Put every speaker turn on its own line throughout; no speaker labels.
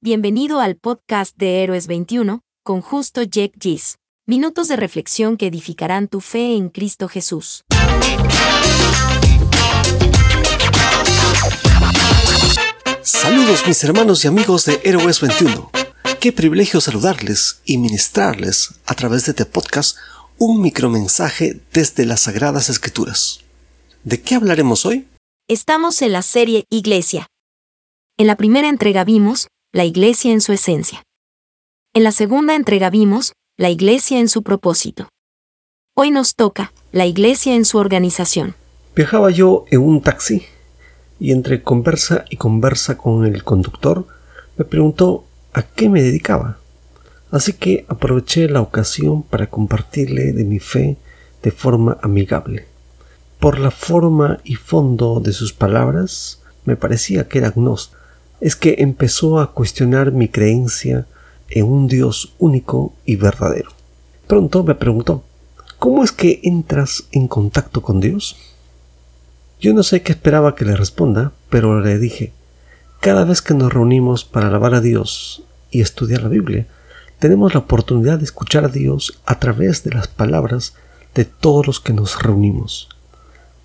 Bienvenido al podcast de Héroes 21, con justo Jack Gis. Minutos de reflexión que edificarán tu fe en Cristo Jesús.
Saludos mis hermanos y amigos de Héroes 21. Qué privilegio saludarles y ministrarles a través de este podcast un micromensaje desde las Sagradas Escrituras. ¿De qué hablaremos hoy?
Estamos en la serie Iglesia. En la primera entrega vimos la Iglesia en su esencia. En la segunda entrega vimos la Iglesia en su propósito. Hoy nos toca la Iglesia en su organización.
Viajaba yo en un taxi y entre conversa y conversa con el conductor me preguntó a qué me dedicaba. Así que aproveché la ocasión para compartirle de mi fe de forma amigable. Por la forma y fondo de sus palabras, me parecía que era agnóstico. Es que empezó a cuestionar mi creencia en un Dios único y verdadero. Pronto me preguntó, ¿cómo es que entras en contacto con Dios? Yo no sé qué esperaba que le responda, pero le dije, cada vez que nos reunimos para alabar a Dios y estudiar la Biblia, tenemos la oportunidad de escuchar a Dios a través de las palabras de todos los que nos reunimos.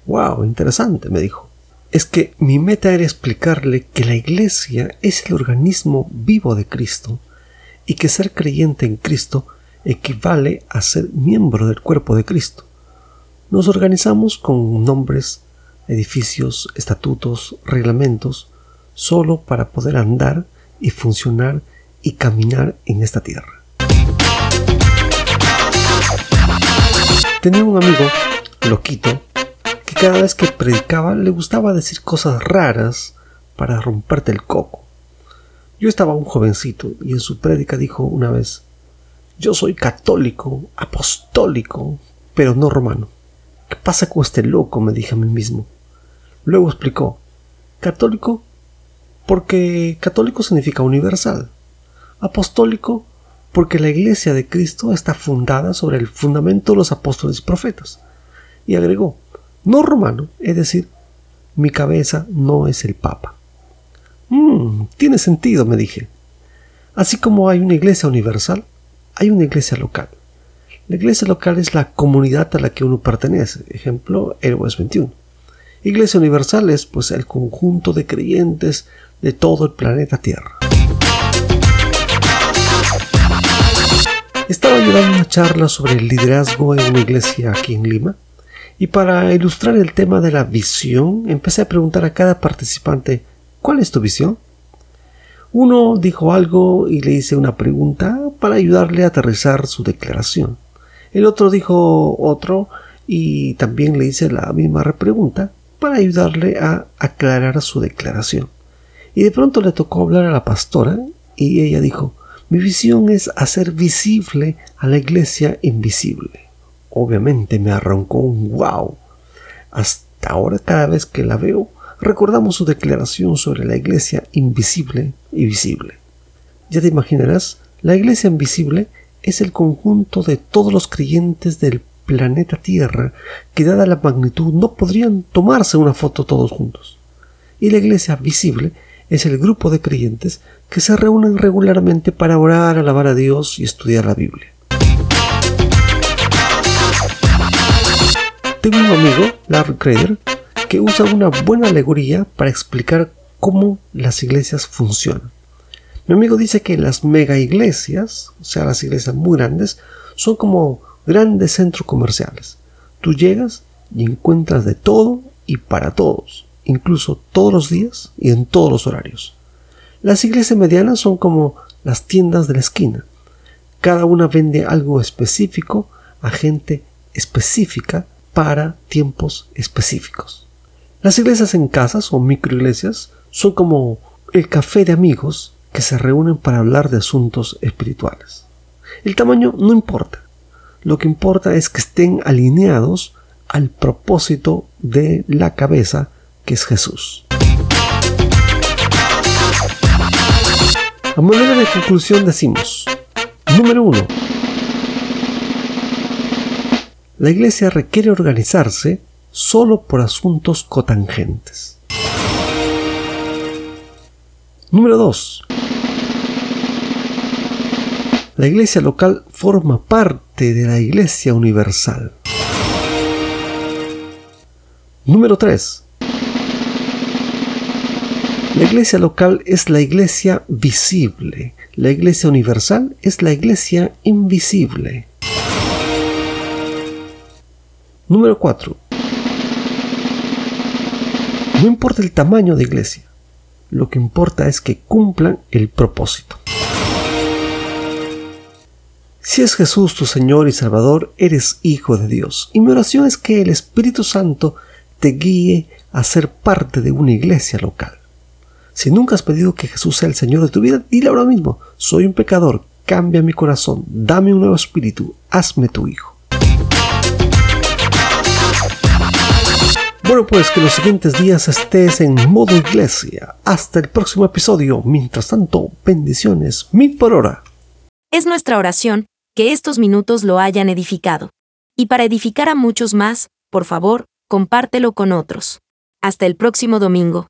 ¡Wow! Interesante, me dijo. Es que mi meta era explicarle que la Iglesia es el organismo vivo de Cristo y que ser creyente en Cristo equivale a ser miembro del cuerpo de Cristo. Nos organizamos con nombres, edificios, estatutos, reglamentos, solo para poder andar y funcionar y caminar en esta tierra. Tenía un amigo, loquito, cada vez que predicaba le gustaba decir cosas raras para romperte el coco. Yo estaba un jovencito y en su prédica dijo una vez, yo soy católico, apostólico, pero no romano. ¿Qué pasa con este loco? me dije a mí mismo. Luego explicó, católico porque católico significa universal apostólico porque la iglesia de Cristo está fundada sobre el fundamento de los apóstoles y profetas. Y agregó, no romano, es decir, mi cabeza no es el Papa. Mmm, tiene sentido, me dije. Así como hay una iglesia universal, hay una iglesia local. La iglesia local es la comunidad a la que uno pertenece. Ejemplo, Héroes 21. Iglesia universal es pues el conjunto de creyentes de todo el planeta Tierra. Estaba yo una charla sobre el liderazgo en una iglesia aquí en Lima y para ilustrar el tema de la visión empecé a preguntar a cada participante ¿cuál es tu visión? Uno dijo algo y le hice una pregunta para ayudarle a aterrizar su declaración. El otro dijo otro y también le hice la misma pregunta para ayudarle a aclarar su declaración. Y de pronto le tocó hablar a la pastora y ella dijo mi visión es hacer visible a la iglesia invisible. Obviamente me arrancó un wow. Hasta ahora cada vez que la veo, recordamos su declaración sobre la iglesia invisible y visible. Ya te imaginarás, la iglesia invisible es el conjunto de todos los creyentes del planeta Tierra que dada la magnitud no podrían tomarse una foto todos juntos. Y la iglesia visible es el grupo de creyentes que se reúnen regularmente para orar, alabar a Dios y estudiar la Biblia. Tengo un amigo, Larry Crader, que usa una buena alegoría para explicar cómo las iglesias funcionan. Mi amigo dice que las mega iglesias, o sea, las iglesias muy grandes, son como grandes centros comerciales. Tú llegas y encuentras de todo y para todos, incluso todos los días y en todos los horarios. Las iglesias medianas son como las tiendas de la esquina. Cada una vende algo específico a gente específica para tiempos específicos. Las iglesias en casas o microiglesias son como el café de amigos que se reúnen para hablar de asuntos espirituales. El tamaño no importa. Lo que importa es que estén alineados al propósito de la cabeza que es Jesús. A manera de conclusión decimos, número uno, la iglesia requiere organizarse solo por asuntos cotangentes. Número 2. La iglesia local forma parte de la iglesia universal. Número 3. La iglesia local es la iglesia visible. La iglesia universal es la iglesia invisible. Número 4. No importa el tamaño de iglesia, lo que importa es que cumplan el propósito. Si es Jesús tu Señor y Salvador, eres hijo de Dios. Y mi oración es que el Espíritu Santo te guíe a ser parte de una iglesia local. Si nunca has pedido que Jesús sea el Señor de tu vida, dile ahora mismo, soy un pecador, cambia mi corazón, dame un nuevo espíritu, hazme tu hijo. Bueno, pues que los siguientes días estés en modo iglesia. Hasta el próximo episodio. Mientras tanto, bendiciones mil por hora.
Es nuestra oración que estos minutos lo hayan edificado. Y para edificar a muchos más, por favor, compártelo con otros. Hasta el próximo domingo.